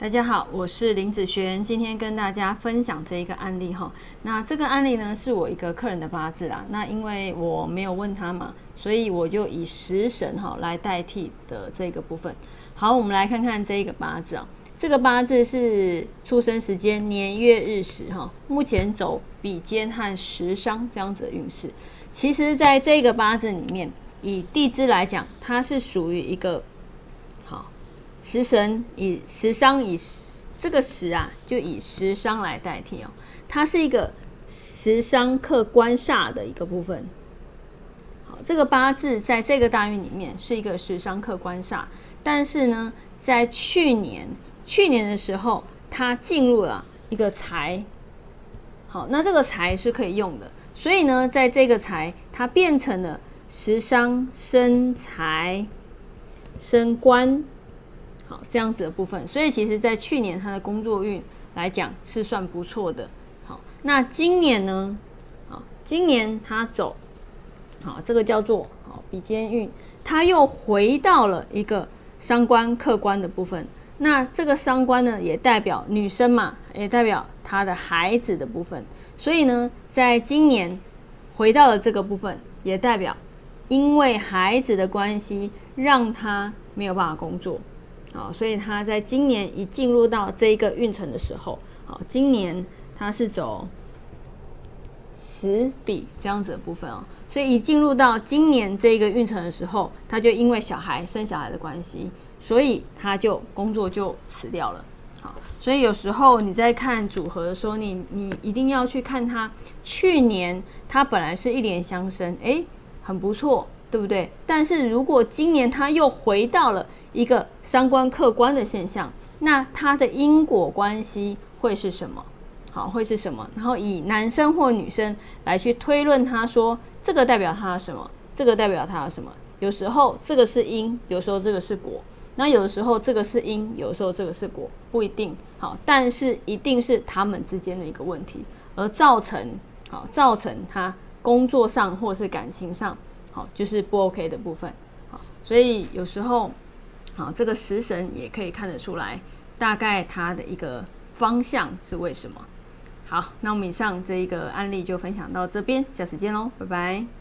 大家好，我是林子璇，今天跟大家分享这一个案例哈。那这个案例呢，是我一个客人的八字啦。那因为我没有问他嘛，所以我就以食神哈来代替的这个部分。好，我们来看看这一个八字啊。这个八字是出生时间、年月日时哈。目前走比肩和食伤这样子的运势。其实，在这个八字里面，以地支来讲，它是属于一个。食神以食伤以这个食啊，就以食伤来代替哦。它是一个食伤克官煞的一个部分。好，这个八字在这个大运里面是一个食伤克官煞，但是呢，在去年去年的时候，它进入了一个财。好，那这个财是可以用的，所以呢，在这个财，它变成了食伤生财生官。好，这样子的部分，所以其实，在去年他的工作运来讲是算不错的。好，那今年呢？好，今年他走，好，这个叫做好比肩运，他又回到了一个伤官客观的部分。那这个伤官呢，也代表女生嘛，也代表他的孩子的部分。所以呢，在今年回到了这个部分，也代表因为孩子的关系，让他没有办法工作。好，所以他在今年一进入到这一个运程的时候，好，今年他是走十笔这样子的部分哦，所以一进入到今年这一个运程的时候，他就因为小孩生小孩的关系，所以他就工作就辞掉了。好，所以有时候你在看组合的时候，你你一定要去看他去年他本来是一连相生，哎，很不错，对不对？但是如果今年他又回到了。一个三观客观的现象，那它的因果关系会是什么？好，会是什么？然后以男生或女生来去推论，他说这个代表他什么？这个代表他什么？有时候这个是因，有时候这个是果。那有的时候这个是因，有时候这个是果，不一定好，但是一定是他们之间的一个问题，而造成好造成他工作上或是感情上好就是不 OK 的部分。好，所以有时候。好，这个食神也可以看得出来，大概它的一个方向是为什么。好，那我们以上这一个案例就分享到这边，下次见喽，拜拜。